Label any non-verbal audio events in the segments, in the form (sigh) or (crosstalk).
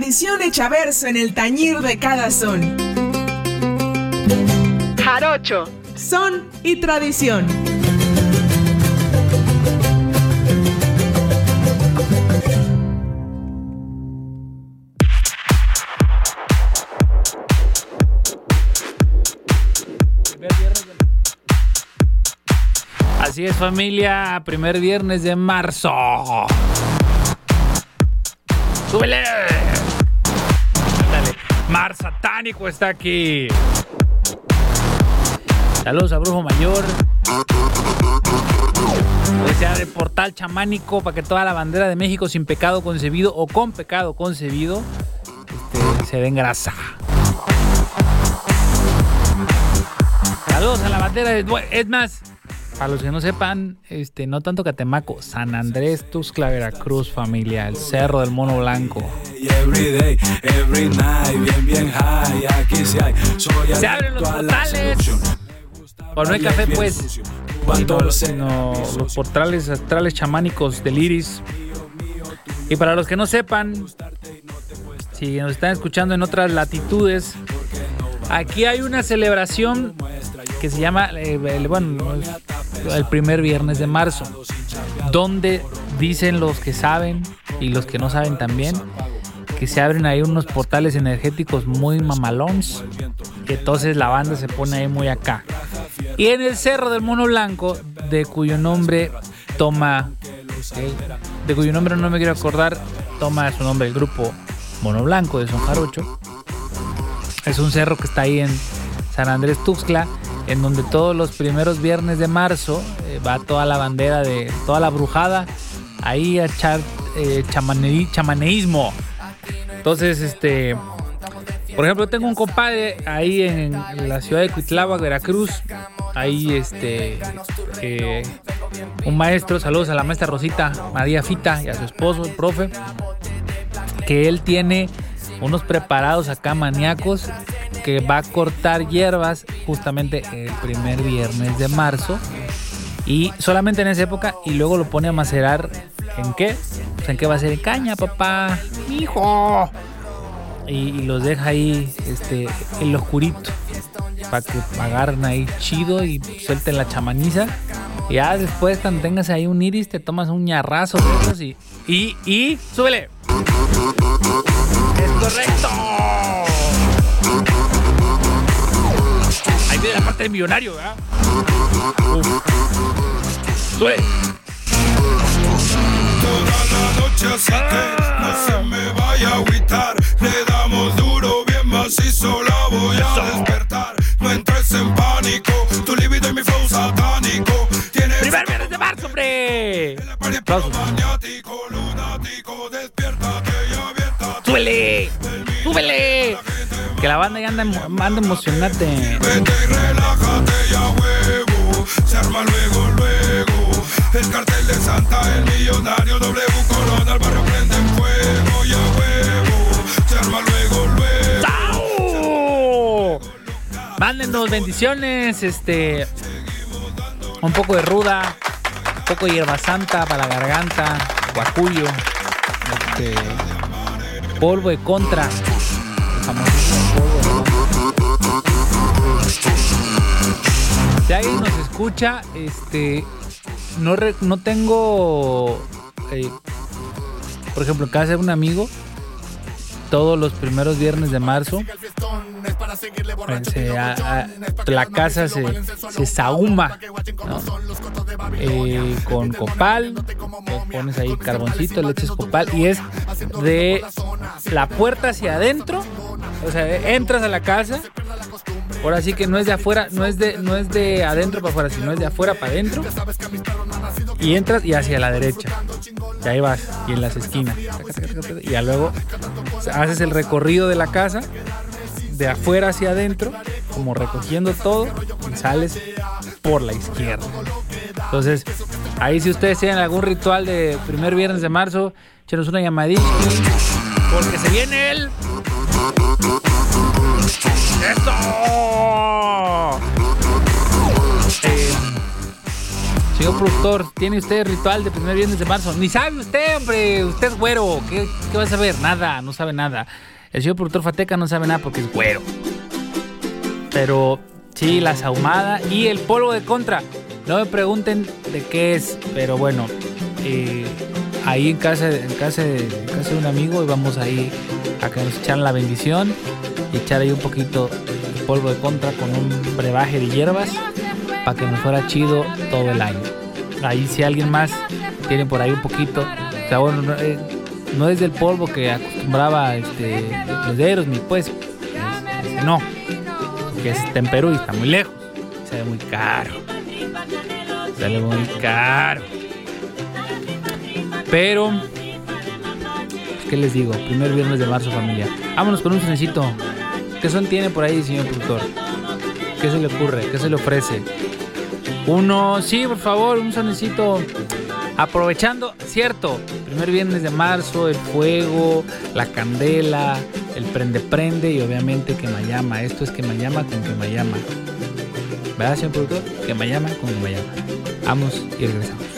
tradición hecha verso en el tañir de cada son. Jarocho, son y tradición. Así es familia, primer viernes de marzo. ¡Súbele! Satánico está aquí. Saludos a Brujo Mayor. Hoy se abre el portal chamánico para que toda la bandera de México sin pecado concebido o con pecado concebido este, se den grasa. Saludos a la bandera de... Es más, para los que no sepan, este, no tanto Catemaco, San Andrés, Tuxtla, Veracruz, familia, el Cerro del Mono Blanco. Se abren los portales. O no hay café, pues. Sino los portales astrales chamánicos del Iris. Y para los que no sepan, si nos están escuchando en otras latitudes, aquí hay una celebración que se llama, eh, bueno, el primer viernes de marzo, donde dicen los que saben y los que no saben también que se abren ahí unos portales energéticos muy mamalons, que entonces la banda se pone ahí muy acá. Y en el Cerro del Mono Blanco, de cuyo nombre toma, de cuyo nombre no me quiero acordar, toma su nombre el grupo Mono Blanco de Son Jarocho. Es un cerro que está ahí en San Andrés Tuxtla en donde todos los primeros viernes de marzo eh, va toda la bandera de toda la brujada ahí a echar eh, chamaneísmo. Entonces, este, por ejemplo, tengo un compadre ahí en, la ciudad de Cuitlava, Veracruz. Ahí, este, un maestro, saludos a la maestra Rosita María Fita y a su esposo, el profe, que él tiene unos preparados acá maníacos que va a cortar hierbas justamente el primer viernes de marzo y solamente en esa época y luego lo pone a macerar en qué? Pues en qué va a ser en caña, papá, hijo. Y, los deja ahí este en lo oscurito para que agarren ahí chido y suelten la chamaniza. Y ya después cuando tengas ahí un iris te tomas un ñarrazo de esos y y y súbele. Correcto. de la parte del millonario, ¿verdad? Toda la noche así que no se me vaya a agüitar. Le damos duro, bien macizo, la voy a despertar. No entres en pánico, tu libido y mi flow satánico. ¡Primer viernes de marzo, hombre! ¡Súbele! ¡Súbele! Que la banda ya anda, anda emocionante. Vete y relájate ya huevo. Se arma luego, luego. El cartel de Santa, el millonario W Corona, el barrio prende en fuego ya huevo. Se arma luego, luego. Manden dos bendiciones, este. Un poco de ruda, un poco de hierba santa para la garganta, guacuyo, este, polvo de contra, si alguien nos escucha, este, no, no tengo, eh, por ejemplo, en casa de un amigo, todos los primeros viernes de marzo, la casa se, se sahuma eh, con copal, pones ahí carboncito, le echas copal y es de la puerta hacia adentro, o sea, entras a la casa Ahora sí que no es de afuera, no es de, no es de adentro para afuera, sino es de afuera para adentro. Y entras y hacia la derecha. Y ahí vas, y en las esquinas. Y ya luego haces el recorrido de la casa, de afuera hacia adentro, como recogiendo todo, y sales por la izquierda. Entonces, ahí si ustedes tienen algún ritual de primer viernes de marzo, echenos una llamadita. Porque se viene el ¡Eso! Eh, Señor productor, ¿tiene usted ritual de primer viernes de marzo? Ni sabe usted, hombre. Usted es güero. ¿Qué, qué va a saber? Nada, no sabe nada. El señor productor Fateca no sabe nada porque es güero. Pero sí, la sahumada y el polvo de contra. No me pregunten de qué es, pero bueno, eh, ahí en casa, en casa, de, casa de un amigo íbamos ahí a que nos echaran la bendición y echar ahí un poquito de polvo de contra con un brebaje de hierbas para que nos fuera chido todo el año. Ahí si alguien más tiene por ahí un poquito, o eh, no es del polvo que acostumbraba este, los ni pues, no, que está en Perú y está muy lejos, sale muy caro, sale muy caro. Pero, ¿qué les digo? Primer viernes de marzo, familia. Vámonos con un sonecito. ¿Qué son tiene por ahí, señor productor? ¿Qué se le ocurre? ¿Qué se le ofrece? Uno, sí, por favor, un sonecito. Aprovechando, cierto, primer viernes de marzo, el fuego, la candela, el prende prende y obviamente que llama. Esto es que llama con que llama. ¿Verdad, señor productor? Que llama con que llama. Vamos y regresamos.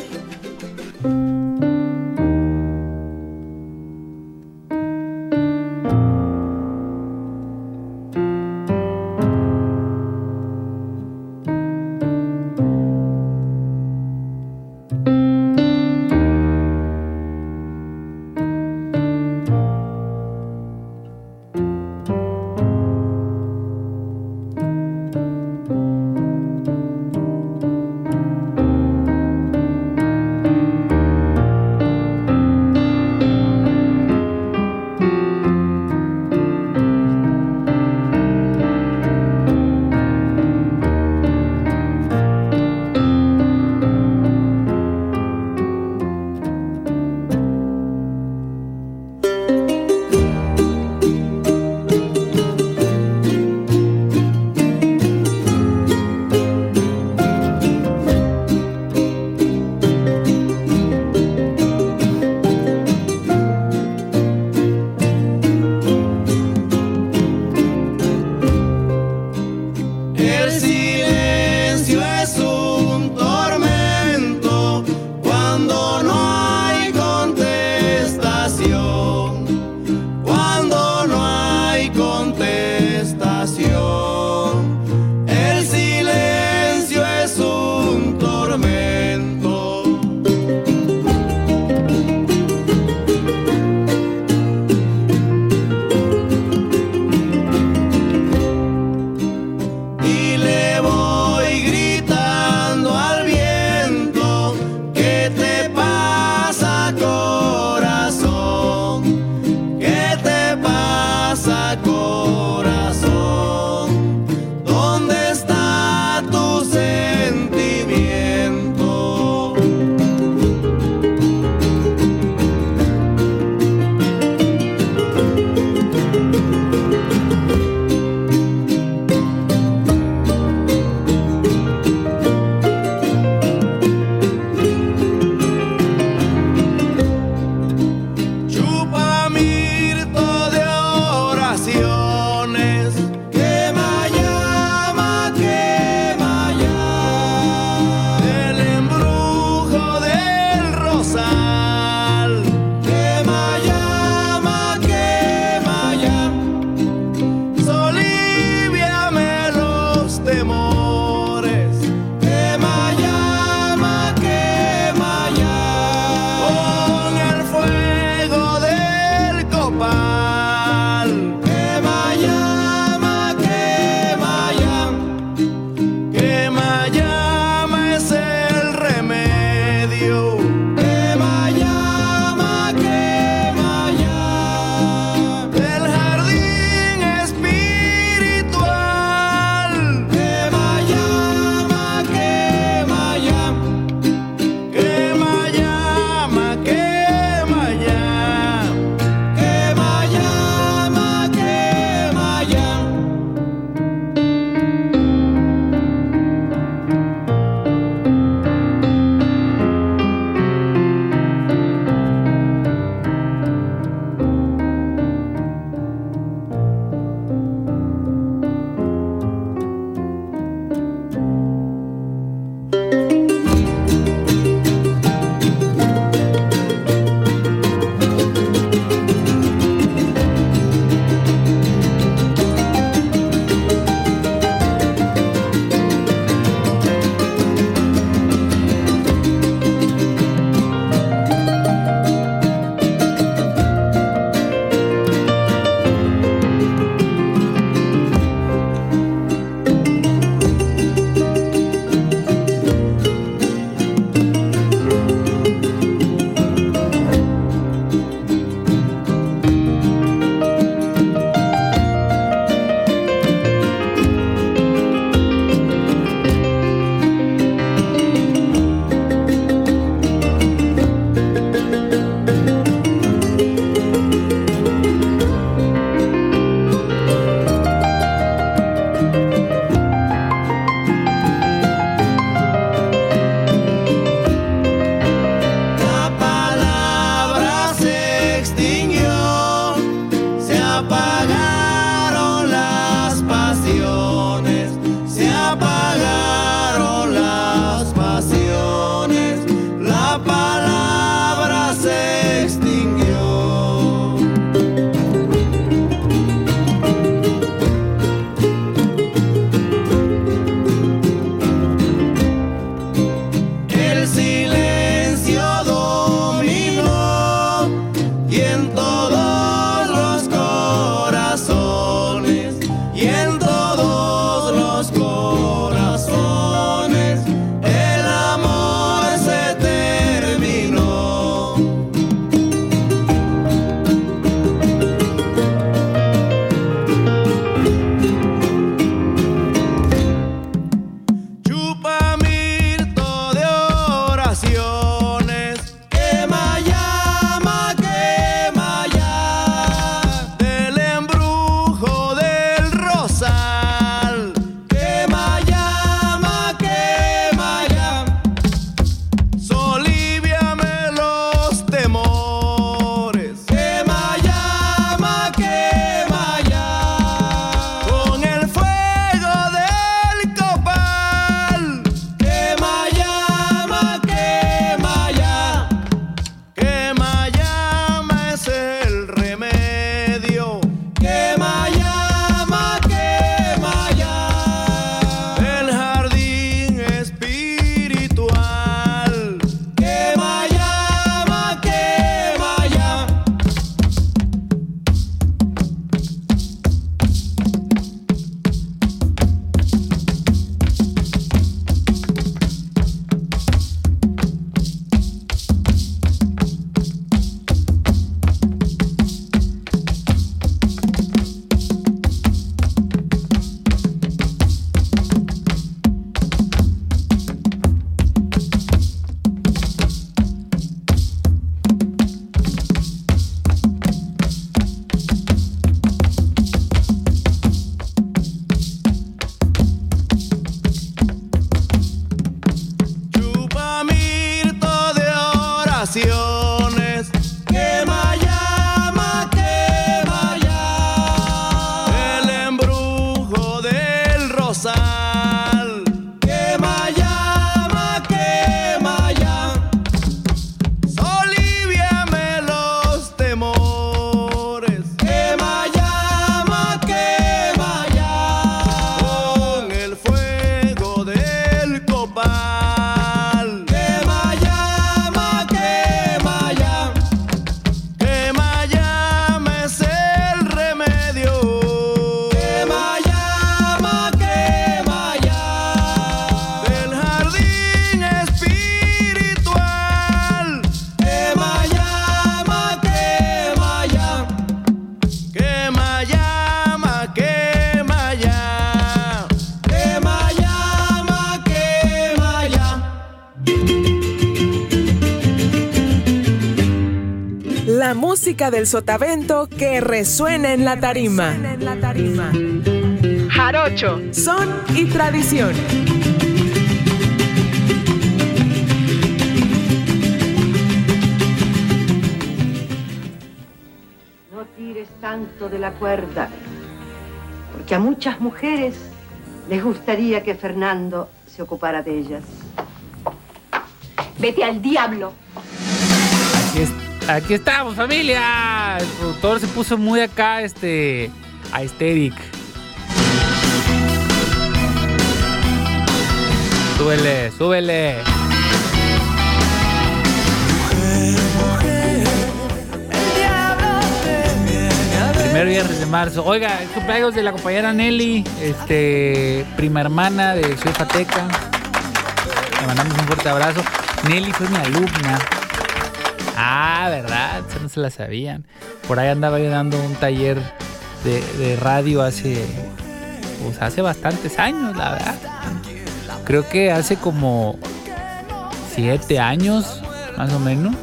Música del sotavento que resuena en la tarima. Jarocho, son y tradición. No tires tanto de la cuerda, porque a muchas mujeres les gustaría que Fernando se ocupara de ellas. Vete al diablo. Aquí, estamos, familia. El productor se puso muy acá, este, aesthetic. Súbele, súbele. Primer viernes de marzo. Oiga, cumpleaños de la compañera Nelly, este, prima hermana de Ciudad Fateca. Le mandamos un fuerte abrazo. Nelly fue mi alumna. Ah, ¿verdad? no se la sabían. Por ahí andaba yo dando un taller de, radio hace, pues hace bastantes años, la verdad. Creo que hace como siete años, más o menos.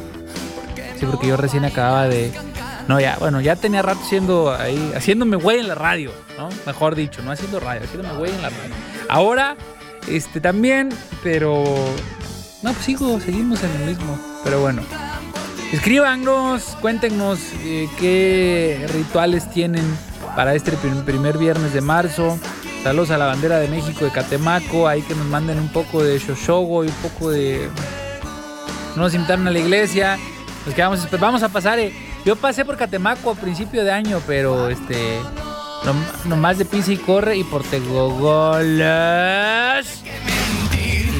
Sí, porque yo recién acababa de... No, ya, bueno, ya tenía rato siendo ahí, haciéndome güey en la radio, ¿no? Mejor dicho, no haciendo radio, haciéndome güey en la radio. Ahora, este también, pero no, pues sigo, seguimos en el mismo. Pero bueno. Escríbanos, cuéntenos eh, qué rituales tienen para este primer viernes de marzo. Saludos a la bandera de México de Catemaco. Ahí que nos manden un poco de Shoshogo y un poco de. No nos invitaron a la iglesia. Nos quedamos, vamos a pasar. Eh. Yo pasé por Catemaco a principio de año, pero este. nomás de pisa y corre y por Tegogolas.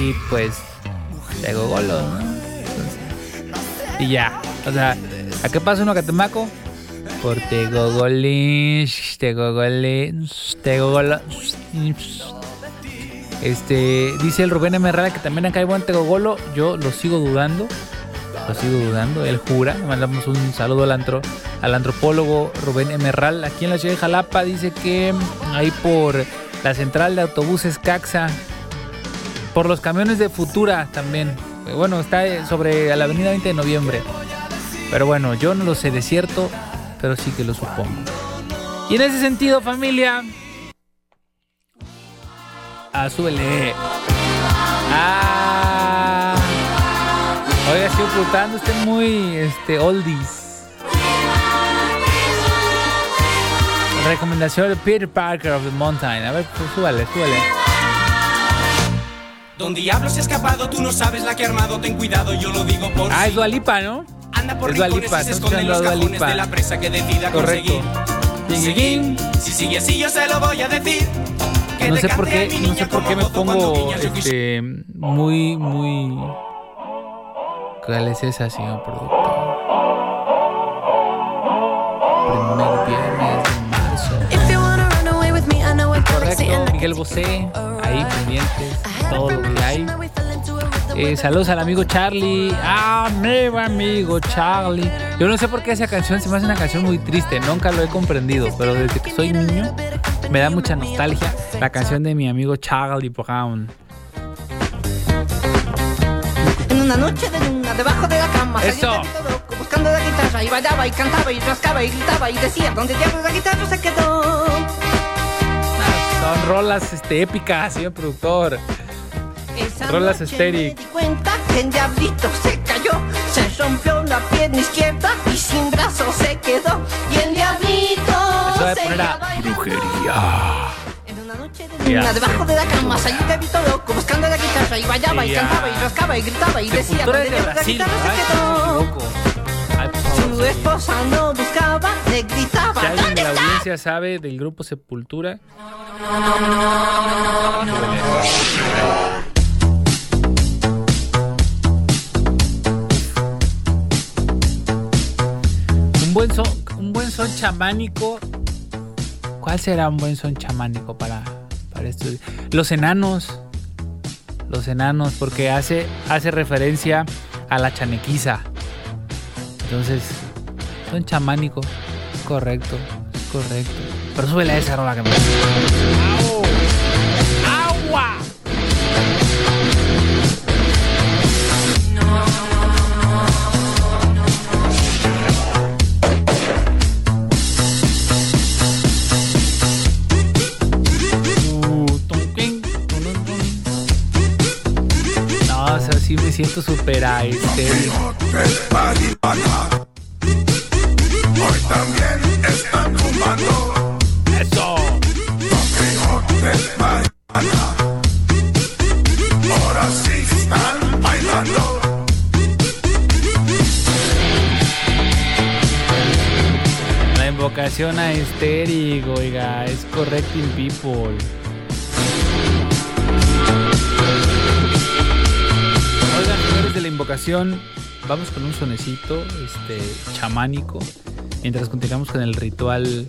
Y pues de Gogolo, ¿no? Y ya. O sea, ¿a qué pasa uno Catemaco? Por Tegogolins, Tegogolins, Tegogolo. Este, dice el Rubén M. que también acá hay buen Tegogolo. Yo lo sigo dudando. Lo sigo dudando. Él jura. Mandamos un saludo al, antro, al antropólogo Rubén M. Aquí en la ciudad de Jalapa dice que ahí por la central de autobuses Caxa por los camiones de Futura también. Bueno, está sobre la avenida 20 de noviembre. Pero bueno, yo no lo sé de cierto, pero sí que lo supongo. Y en ese sentido, familia. Ah, súbele. Ah. Oiga, estoy ocultando usted muy este, oldies. Recomendación de Peter Parker of the Mountain. A ver, pues, súbale, súbale. Don Diablo se ha escapado, tú no sabes la que ha armado, ten cuidado, yo lo digo por Ah, es Dualipa, ¿no? Anda por es Dualipa, se esconde en los cajones de la presa que decida Correcto. conseguir. Si sigue así, yo se lo voy a decir. no sé por qué, no sé por qué me pongo este, muy, muy. ¿Cuál es esa, señor productor? Miguel Bosé, ahí pendientes todo lo que hay. Eh, saludos al amigo Charlie. Ah, mi amigo Charlie. Yo no sé por qué esa canción se me hace una canción muy triste. Nunca lo he comprendido. Pero desde que soy niño me da mucha nostalgia la canción de mi amigo Charlie Brown. En una noche de luna, debajo de la cama, Eso. buscando la guitarra y bailaba y cantaba y rascaba y gritaba y decía, ¿dónde diablos la guitarra se quedó? Son rolas este, épicas, señor productor. Rolas estéril. Me di cuenta que el diablito se cayó, se rompió la pierna izquierda y sin brazo se quedó. Y el diablito Eso se poner a brujería. En una noche de luna, debajo de la cama, salió un diablito loco buscando la guitarra y bailaba y cantaba y rascaba y gritaba y decía, ¿dónde la guitarra se quedó? Su esposa no buscaba, le gritaba. Si alguien de la audiencia sabe del grupo Sepultura. Un buen son, un buen son chamánico. ¿Cuál será un buen son chamánico para, para esto? Los enanos. Los enanos, porque hace, hace referencia a la chanequiza. Entonces, son chamánicos. Correcto, correcto. Pero súbele a esa rola que me. ¡Agua! No, o sea, sí me. Correcting people. Oigan, señores de la invocación, vamos con un sonecito este, chamánico mientras continuamos con el ritual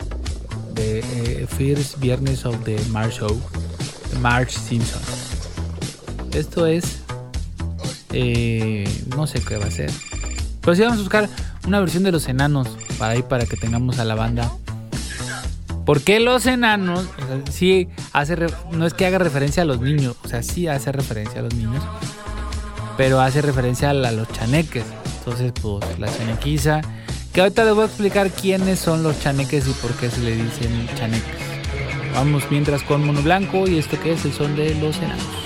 de eh, First Viernes of the March Show, March Simpson. Esto es. eh, no sé qué va a ser. Pero sí vamos a buscar una versión de los enanos para ahí para que tengamos a la banda. ¿Por qué los enanos? Sí hace no es que haga referencia a los niños, o sea, sí hace referencia a los niños, pero hace referencia a, a los chaneques. Entonces, pues la chanequiza, que ahorita les voy a explicar quiénes son los chaneques y por qué se le dicen chaneques. Vamos mientras con Mono Blanco y esto que es el son de los enanos.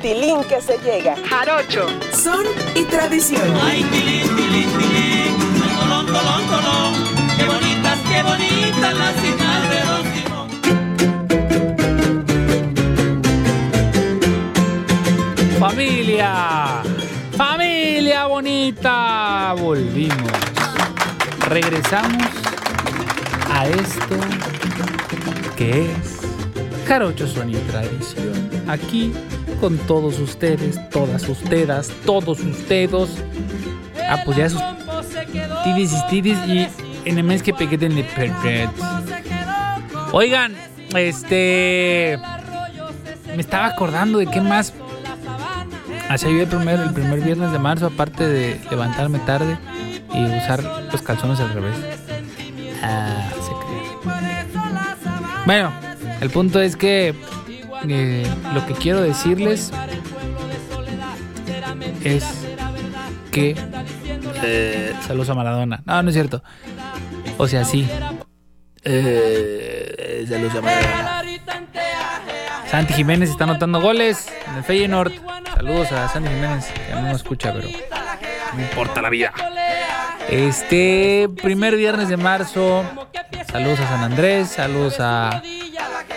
Tilín, que se llega. Jarocho, son y tradición. Ay, tilín, tilín, tilín, tolón, tolón, tolón. Qué bonitas, qué bonitas las hijas de Don Simón. Familia, familia bonita, volvimos. Regresamos a esto que es Jarocho Son y Tradición. Aquí con todos ustedes, todas ustedes, todos ustedes. Ah, pues ya esos tibis y tibis y enemés que pequeten de perfect. Oigan, este. Me estaba acordando de qué más. Hacía yo el primer, el primer viernes de marzo, aparte de levantarme tarde y usar los calzones al revés. Ah, se cree. Bueno, el punto es que eh, lo que quiero decirles es que. Eh, saludos a Maradona. No, no es cierto. O sea, sí. Eh, saludos a Maradona. Santi Jiménez está anotando goles en el Feyenoord. Saludos a Santi Jiménez, que no nos escucha, pero no importa la vida. Este primer viernes de marzo, saludos a San Andrés, saludos a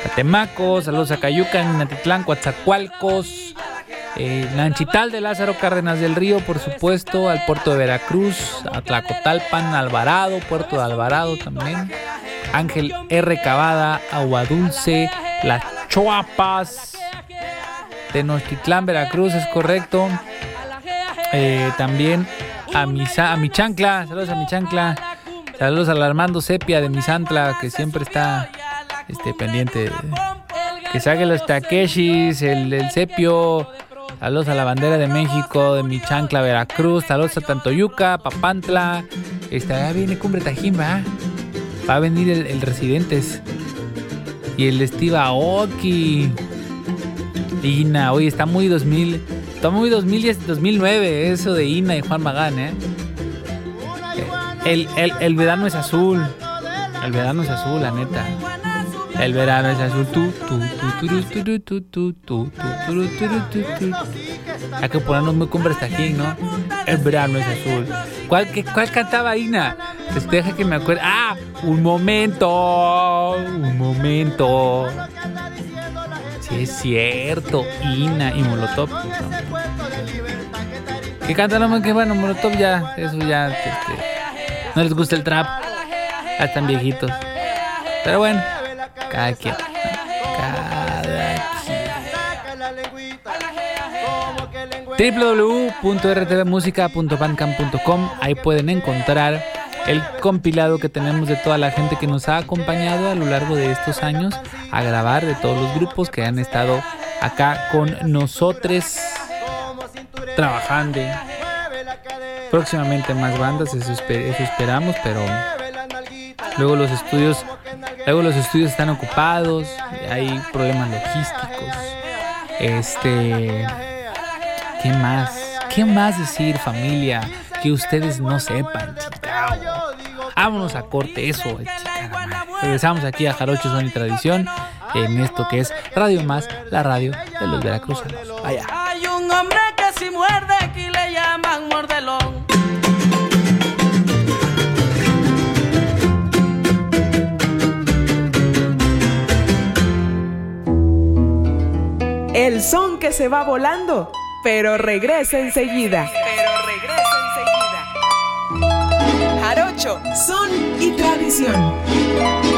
Catemaco, saludos a Cayuca, Natitlán, Coatzacoalcos, eh, Nanchital de Lázaro Cárdenas del Río, por supuesto, al puerto de Veracruz, a Tlacotalpan, Alvarado, puerto de Alvarado también, Ángel R. Cavada, Aguadulce, Las Choapas, Tenochtitlán, Veracruz, es correcto. Eh, también a mi, a mi chancla, saludos a mi chancla, saludos al Armando Sepia de mi Santla, que siempre está este, pendiente. Que saque los Takeshis, el, el Sepio, saludos a la bandera de México, de mi chancla, Veracruz, saludos a Tantoyuca, Papantla, este, viene Cumbre Tajín, ¿va? Va a venir el, el Residentes y el Steve Aoki. Ina, oye, está muy 2000. Está muy 2010, 2009 eso de Ina y Juan Magán, ¿eh? El, el, el verano es azul. El verano es azul, la neta. El verano es azul. Hay que ponernos muy con Brestajín, ¿no? El verano es azul. ¿Cuál, qué, cuál cantaba Ina? Deja que me acuerde. ¡Ah! ¡Un momento! ¡Un momento! Sí, es cierto. Ina y Molotov. ¿no? Que cantaron que bueno, Molotov ya, eso ya. No les gusta el trap. Ah, están viejitos. Pero bueno cada quien. Cada quien. www.rtvmusica.bandcamp.com Ahí pueden encontrar el compilado que tenemos de toda la gente que nos ha acompañado a lo largo de estos años a grabar, de todos los grupos que han estado acá con nosotros trabajando. Próximamente más bandas, eso, esper- eso esperamos, pero luego los estudios, luego los estudios están ocupados, hay problemas logísticos. Este, ¿qué más? ¿Qué más decir, familia? Que ustedes no sepan, chingao. Vámonos a corte, eso, eh, madre. Regresamos aquí a Jarocho Son y Tradición en esto que es Radio Más, la radio de los veracruzanos. Vaya. Hay un hombre que si muerde aquí le llaman mordelón. El son que se va volando, pero regresa enseguida. Pero regresa enseguida. Jarocho, son y tradición.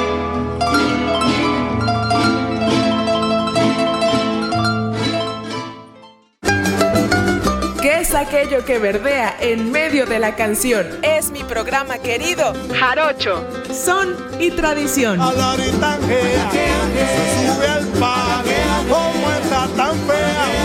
¿Qué es aquello que verdea en medio de la canción? Es mi programa querido, Jarocho, son y tradición. A la oritanjea, se sube al como está tan fea,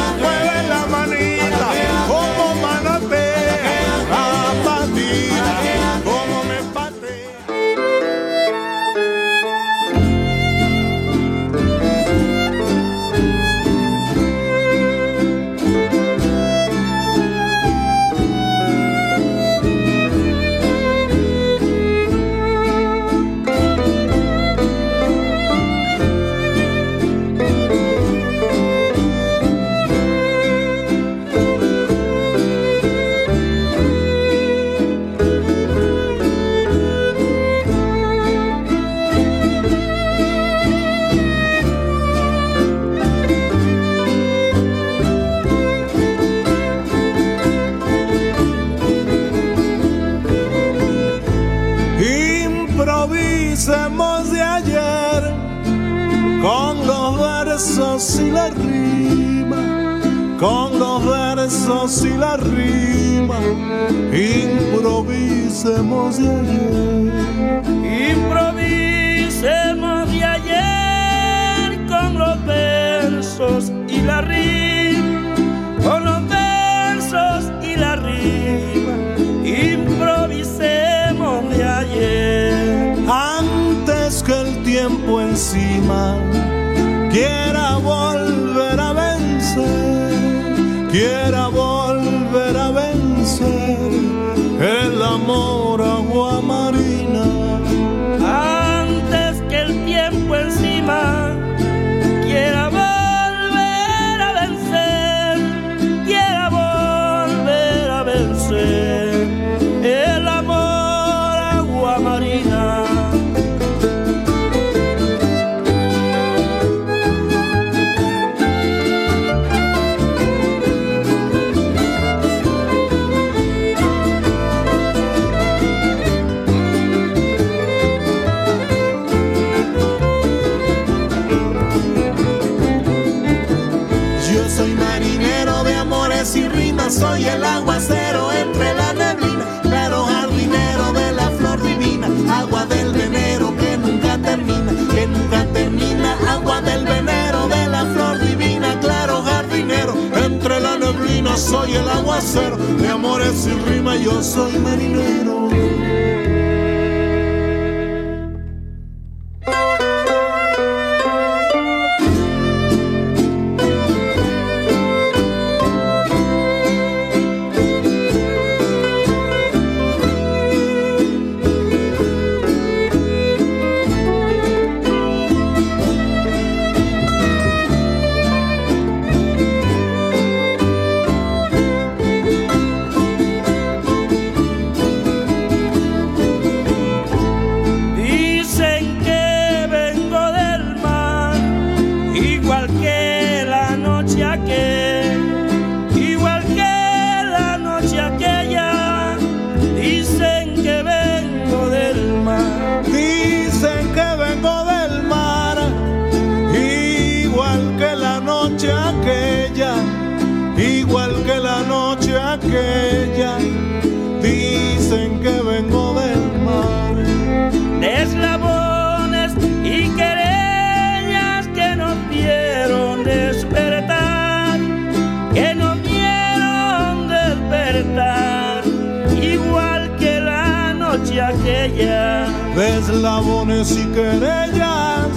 igual que la noche aquella. Deslabones y querellas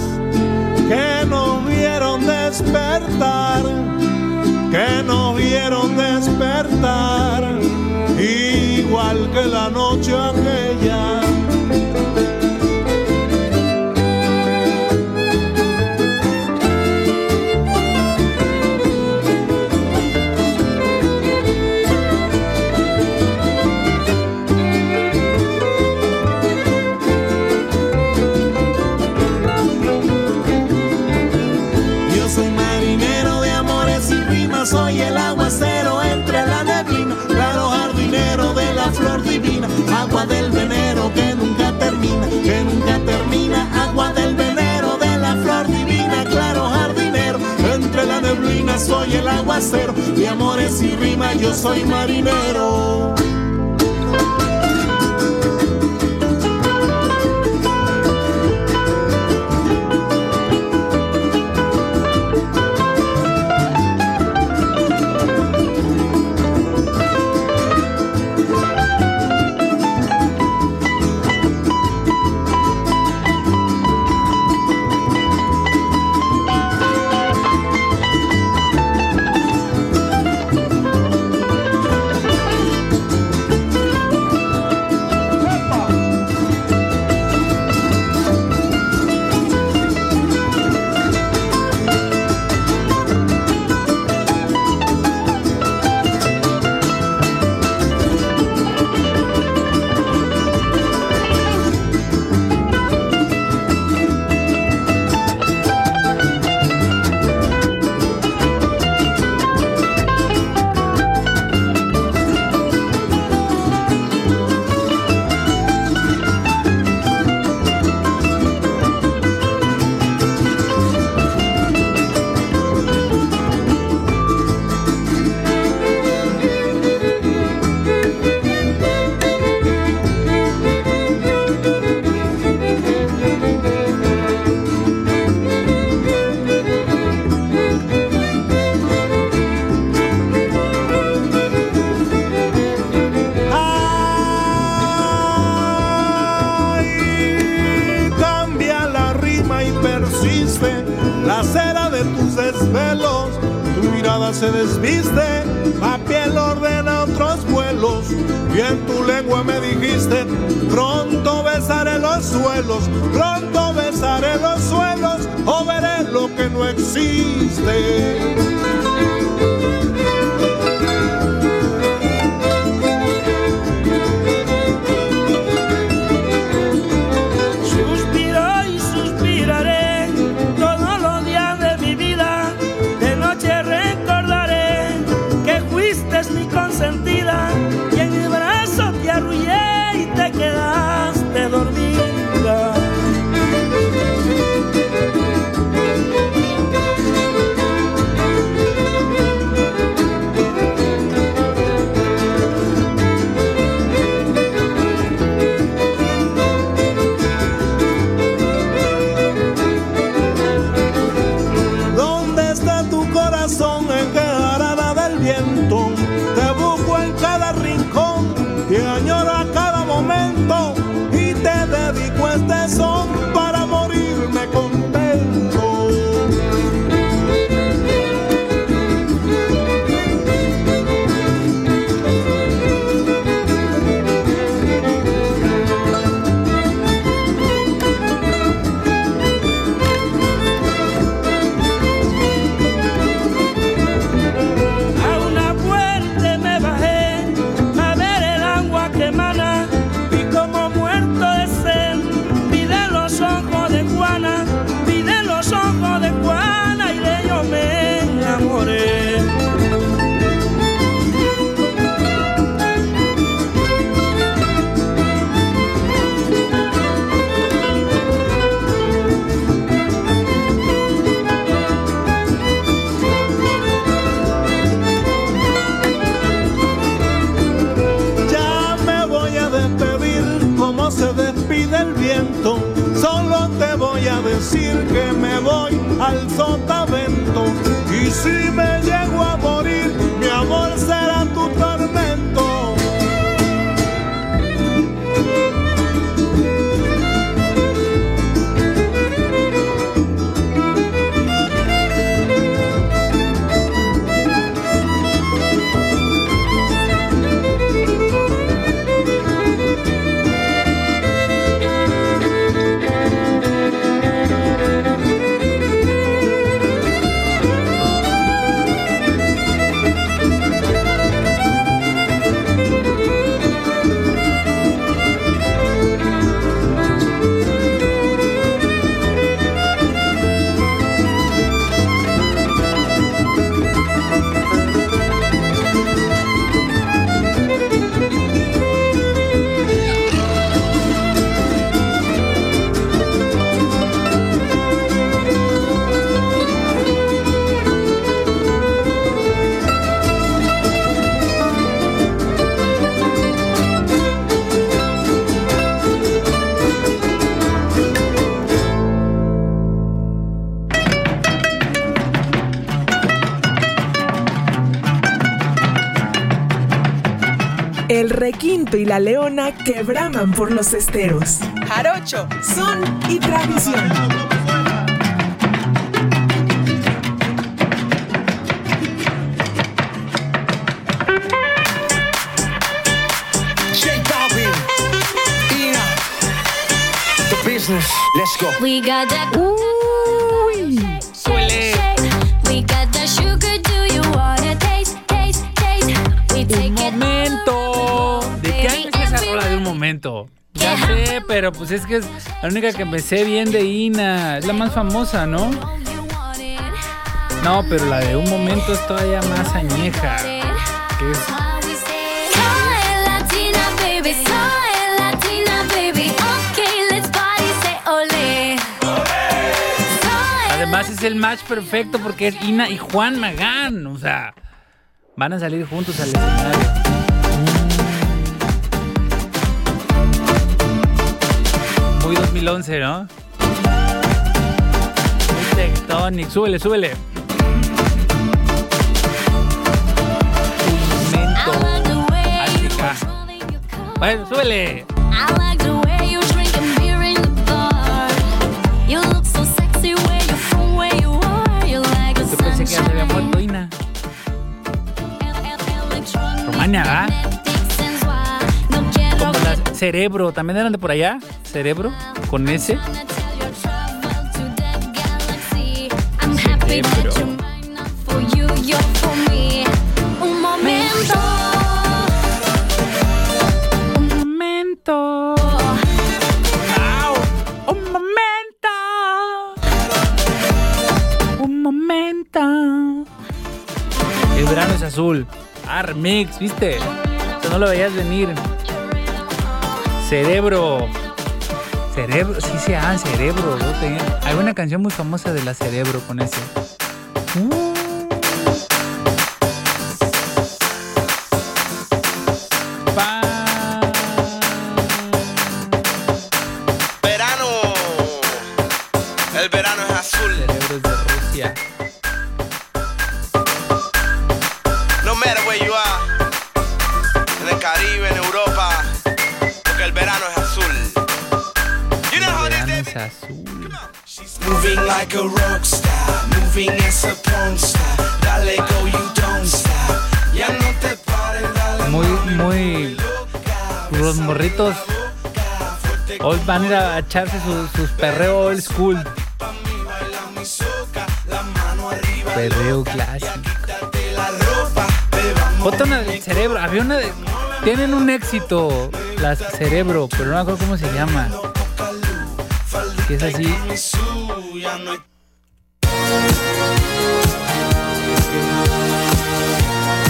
que no vieron despertar, que no vieron despertar, igual que la noche aquella. soy el aguacero, de amores y rimas yo soy marinero. Y la leona que braman por los esteros. Jarocho, son y tradición. Let's go. We got that. Pero pues es que es la única que me sé bien de Ina. Es la más famosa, ¿no? No, pero la de un momento es todavía más añeja. Que es. Además es el match perfecto porque es Ina y Juan Magán. O sea, van a salir juntos al escenario. 2011, ¿no? Muy Tectonic. Súbele, súbele. Un momento. Bueno, súbele. Yo pensé que ya se había muerto Ina. Romania, ¿verdad? Como las Cerebro, también eran de por allá. Cerebro, con ese. Cerebro. Un momento. Un momento. Un momento. Un momento. El verano es azul. Remix, ¿viste? No lo veías venir. Cerebro. Cerebro, sí se llama Cerebro. ¿no? Hay una canción muy famosa de la Cerebro con ese. Uh. How El this verano is. es azul. Moving like a rock star, moving as a porn star. Dale go, you don't stop. Ya no te pares, dale. Muy, muy. Los morritos. Hoy van a ir a echarse su- sus perreo old school. Perreo clásico. Otra una del cerebro. Había una de. Tienen un éxito. Las cerebro, pero no me acuerdo cómo se llama. Que es así.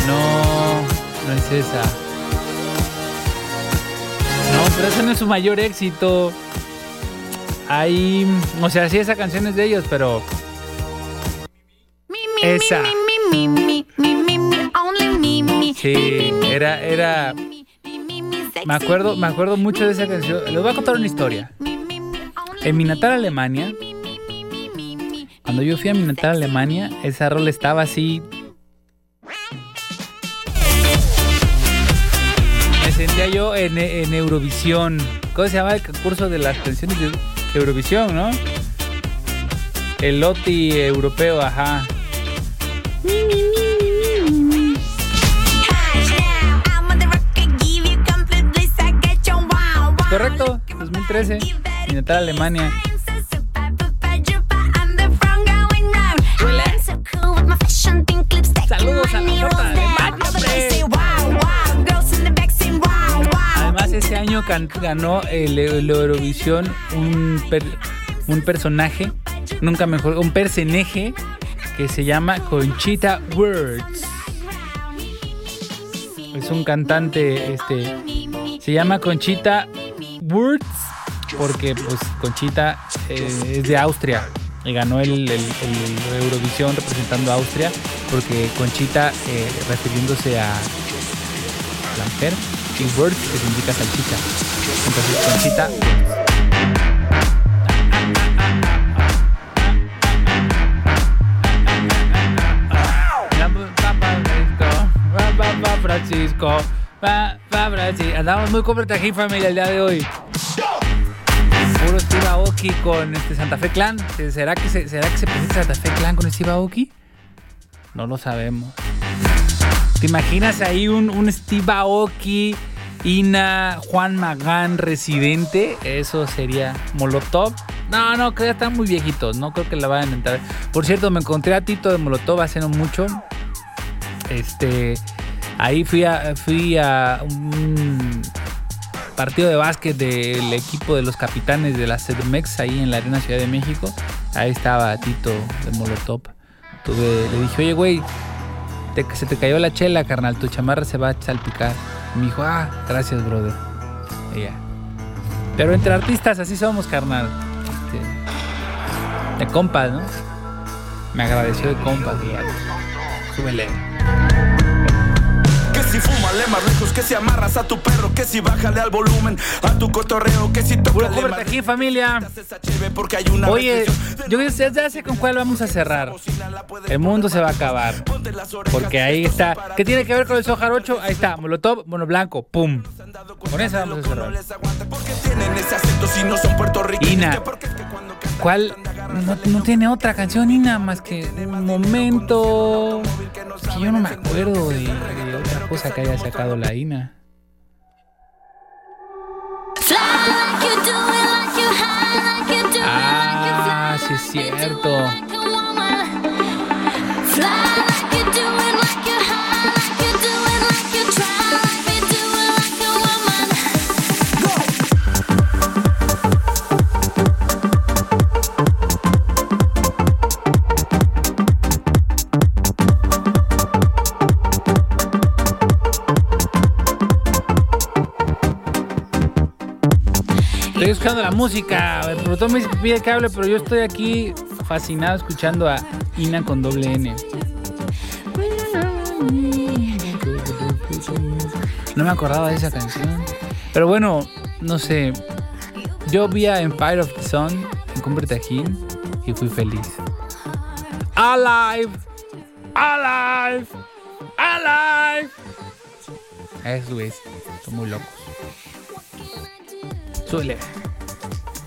No, no es esa. No, pero ese no es su mayor éxito. Hay. O sea, sí, esa canción es de ellos, pero. Esa. Sí, era, era. Me acuerdo, me acuerdo mucho de esa canción. Les voy a contar una historia. En mi natal Alemania, cuando yo fui a mi natal Alemania, esa rol estaba así. Me sentía yo en, Eurovisión. ¿Cómo se llama el concurso de las canciones de Eurovisión, no? El Loti europeo, ajá. Correcto, 2013. Alemania. Saludos a la de Alemania, Además, ese año ganó el, el Eurovisión un, per- un personaje, nunca mejor, un personaje que se llama Conchita Words. Es un cantante, este, se llama Conchita Words porque pues Conchita eh, es de Austria y ganó el, Eurovisión representando a Austria porque Conchita eh, refiriéndose a la mujer y Words que significa salchicha. Entonces Conchita Francisco. Francisco. Andamos muy con aquí familia el día de hoy. Puro Steve Aoki con este Santa Fe Clan. ¿Será que se, será que se presenta Santa Fe Clan con Steve Aoki? No lo sabemos. ¿Te imaginas ahí un, un Steve Aoki, Ina, Juan Magán, residente? Eso sería Molotov. No, no, creo que están muy viejitos. No creo que la vayan a entrar. Por cierto, me encontré a Tito de Molotov hace no mucho. Este. Ahí fui a, fui a partido de básquet del equipo de los capitanes de la CDMX ahí en la Arena Ciudad de México. Ahí estaba Tito de Molotov. Tuve, le dije, oye, güey, se te cayó la chela, carnal, tu chamarra se va a salpicar. Y me dijo, ah, gracias, brother. Y ya. Pero entre artistas así somos, carnal. Este, de compas, ¿no? Me agradeció de compas, fíjate. Súbele. Si fúmale más lejos, que si amarras a tu perro, que si bájale al volumen a tu cotorreo, que si toca aquí, familia. Oye, yo ya ya sé con cuál vamos a cerrar. El mundo se va a acabar. Porque ahí está. ¿Qué tiene que ver con el Sojar 8? Ahí está. Molotov, mono blanco. Pum. Con esa vamos a cerrar. Ina. ¿Cuál? No, tiene otra canción, Ina, más que un momento. Que yo no me acuerdo de, de otra cosa que haya sacado la INA. Ah, sí es cierto. Escuchando la música. El productor me pide que hable, pero yo estoy aquí fascinado escuchando a Ina con doble N. No me acordaba de esa canción. Pero bueno, no sé. Yo vi a Empire of the Sun en Cumbre y fui feliz. Alive! Alive! Alive! Eso es. Son muy locos. Leve.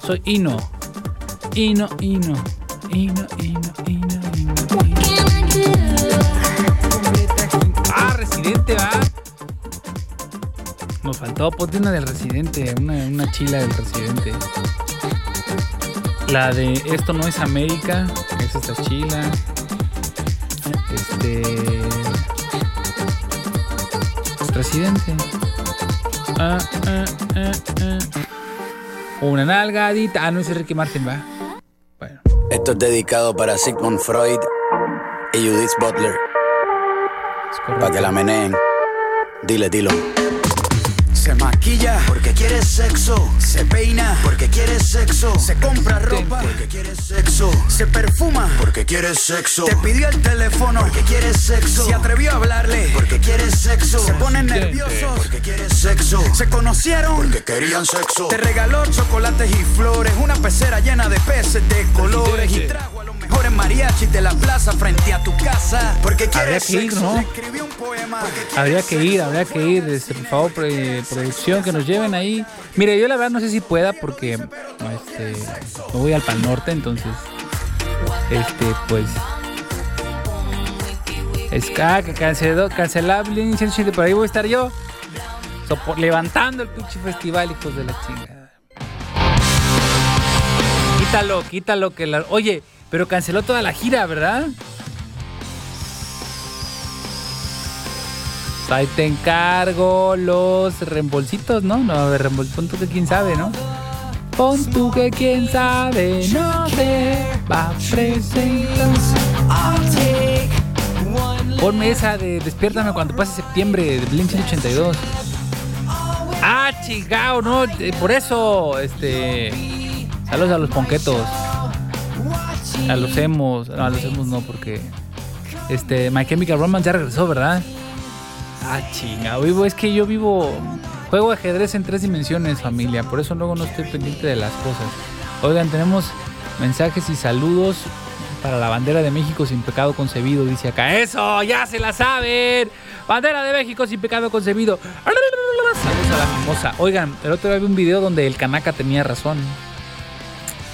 Soy Ino. Ino, Ino. Ino, Ino, Ino, Ino. Ah, Residente, va. Nos faltó ponte una del Residente, una, una chila del Residente. La de Esto no es América, esa está chila. Este. Residente. Ah, ah, ah, ah. Una nalgadita. Ah, no es Ricky Martin, va. Esto es dedicado para Sigmund Freud y Judith Butler. Para que la meneen. Dile, dilo. Maquilla porque quiere sexo. Se peina porque quiere sexo. Se compra ropa porque quiere sexo. Se perfuma porque quiere sexo. Te pidió el teléfono porque quiere sexo. Se atrevió a hablarle porque quiere sexo. Se ponen nerviosos porque quiere sexo. Se conocieron porque querían sexo. Te regaló chocolates y flores. Una pecera llena de peces de colores. Y trajo a los mejores mariachis de la plaza frente a tu casa. Porque quiere sexo. Habría que ir, habría que ir. Este, por favor, producción, que nos lleven ahí. Mire, yo la verdad no sé si pueda porque este, me voy al Pal Norte, entonces. Este, pues. Es que canceló, cancelable, 180, por ahí voy a estar yo. levantando el pinche festival, hijos de la chingada. Quítalo, quítalo que la. Oye, pero canceló toda la gira, ¿verdad? Ahí te encargo los reembolsitos, ¿no? No, ver, reembol- pon tú que quién sabe, ¿no? Pon tú que quién sabe, no te va a presentar. Ponme esa de Despiértame cuando pase septiembre de Blink 182. Ah, chingao, no, eh, por eso, este. Saludos a los ponquetos. A los emos. No, a los emos no, porque. Este, My Chemical Romance ya regresó, ¿verdad? Ah, chinga, vivo, es que yo vivo. Juego ajedrez en tres dimensiones, familia. Por eso luego no estoy pendiente de las cosas. Oigan, tenemos mensajes y saludos para la bandera de México sin pecado concebido, dice acá. ¡Eso! ¡Ya se la saben! Bandera de México sin pecado concebido. Saludos a la mimosa. Oigan, el otro día vi un video donde el Kanaka tenía razón.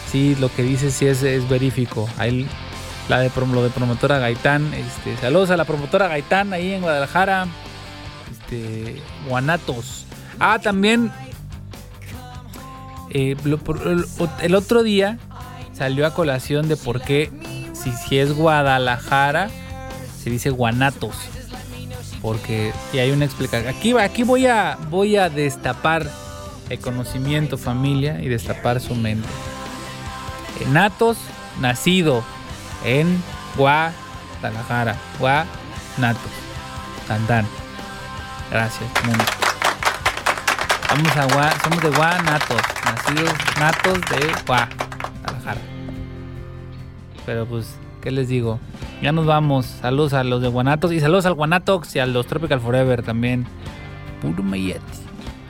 Sí, lo que dice sí es, es verífico. Ahí la de lo de promotora Gaitán. Este, saludos a la promotora Gaitán ahí en Guadalajara. Este, Guanatos. Ah, también eh, el, otro día salió a colación de por qué si, si es Guadalajara se dice Guanatos. Porque y hay una explicación. Aquí, aquí voy a voy a destapar el conocimiento familia y destapar su mente. Natos, nacido en Guadalajara. Guanatos. Tantán. Gracias, mundo. Vamos a Gua, somos de Guanatos, nacidos natos de Guadalajara. Pero pues, ¿qué les digo? Ya nos vamos. Saludos a los de Guanatos y saludos al Guanatox y a los Tropical Forever también. Puro mayete.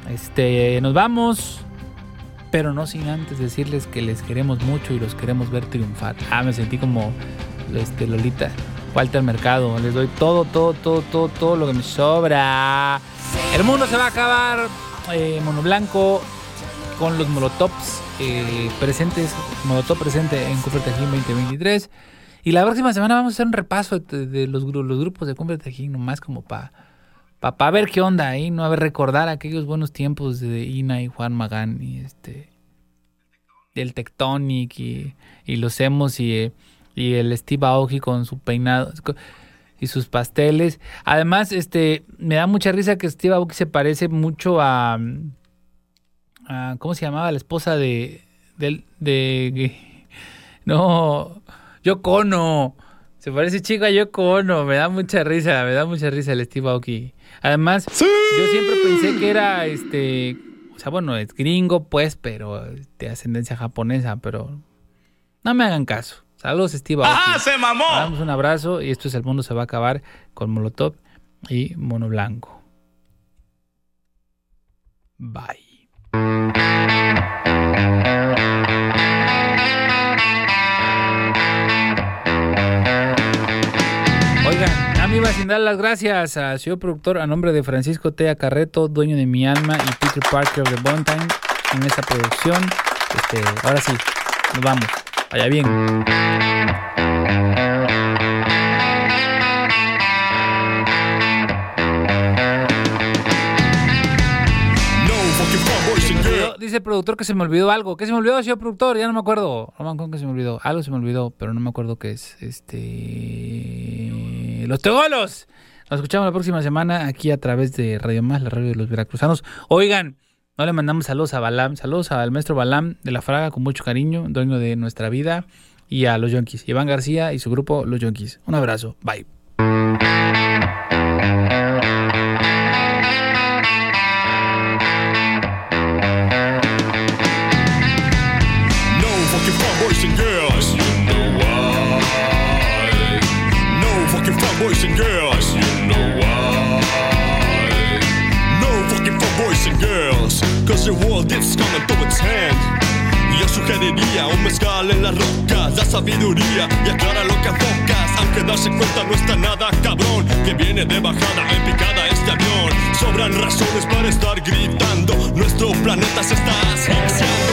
Este, nos vamos. Pero no sin antes decirles que les queremos mucho y los queremos ver triunfar. Ah, me sentí como este, Lolita. Walter Mercado. Les doy todo, todo, todo, todo, todo lo que me sobra. El mundo se va a acabar. Eh, Mono Blanco con los Molotovs eh, presentes. Molotov presente en Cumbre Tajín 2023. Y la próxima semana vamos a hacer un repaso de, los, gru- los grupos de Cumbre Tajín, nomás como para Para ver qué onda ahí, ¿no? A ver, recordar aquellos buenos tiempos de Ina y Juan Magán y este. Del Tectonic y, y los Emos y, y el Steve Aoki con su peinado y sus pasteles. Además, este, me da mucha risa que Steve Aoki se parece mucho a, a ¿cómo se llamaba? La esposa de, del, de, (laughs) no, Yoko Ono. Se parece chico a Yoko Ono. Me da mucha risa, me da mucha risa el Steve Aoki. Además, yo siempre pensé que era, este, o sea, bueno, es gringo, pues, pero de ascendencia japonesa, pero no me hagan caso. Saludos, Steve. ¡Ah, se mamó! Damos un abrazo y esto es El Mundo se va a acabar con Molotov y Mono Blanco. Bye. Oigan, a mí va sin dar las gracias a señor productor a nombre de Francisco Tea Carreto, dueño de mi alma, y Peter Parker de Bontime en esta producción. Este, ahora sí, nos vamos. Vaya bien. Dice el productor que se me olvidó algo. ¿Qué se me olvidó, señor productor? Ya no me acuerdo. No me acuerdo que se me olvidó. Algo se me olvidó, pero no me acuerdo qué es. Este. Los Tegolos. Nos escuchamos la próxima semana aquí a través de Radio Más, la radio de los veracruzanos. Oigan, no le mandamos saludos a Balam. Saludos al maestro Balam de la Fraga con mucho cariño, dueño de nuestra vida. Y a los Yonkis. Iván García y su grupo Los Yonkis. Un abrazo. Bye. Un mezcal en las rocas, da sabiduría y aclara lo que enfocas. Aunque darse cuenta no está nada cabrón, que viene de bajada en picada este avión. Sobran razones para estar gritando, nuestro planeta se está asfixiando.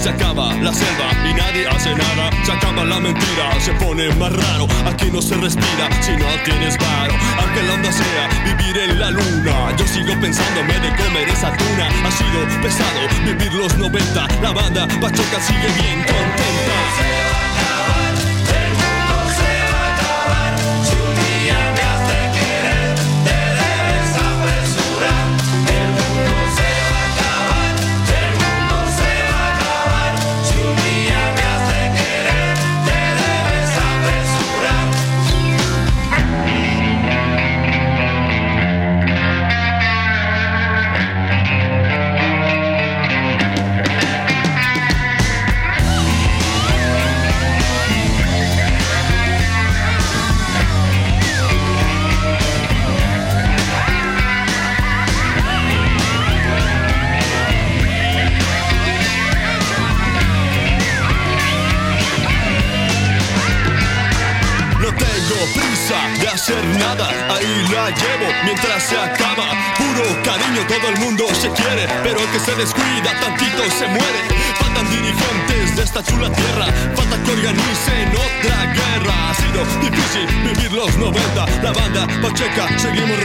Se acaba la selva y nadie hace nada. Se acaba la mentira, se pone más raro. Aquí no se respira si no tienes varo. Aunque la onda sea vivir en la luna, yo sigo pensándome de comer esa tuna. Ha sido pesado vivir los 90. La banda Pachoca sigue bien contenta. Se muere. Faltan dirigentes de esta chula tierra, falta que organicen otra guerra. Ha sido difícil vivir los 90, la banda Pacheca, seguimos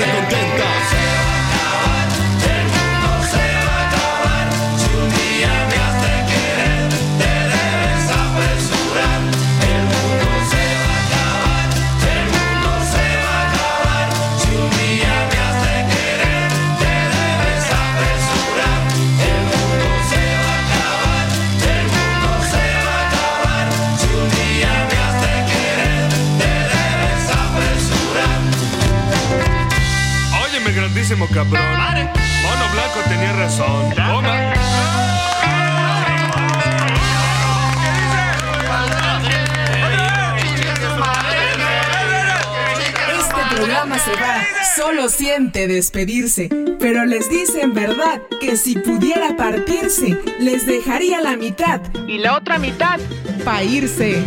solo siente despedirse, pero les dice en verdad que si pudiera partirse, les dejaría la mitad y la otra mitad pa' irse.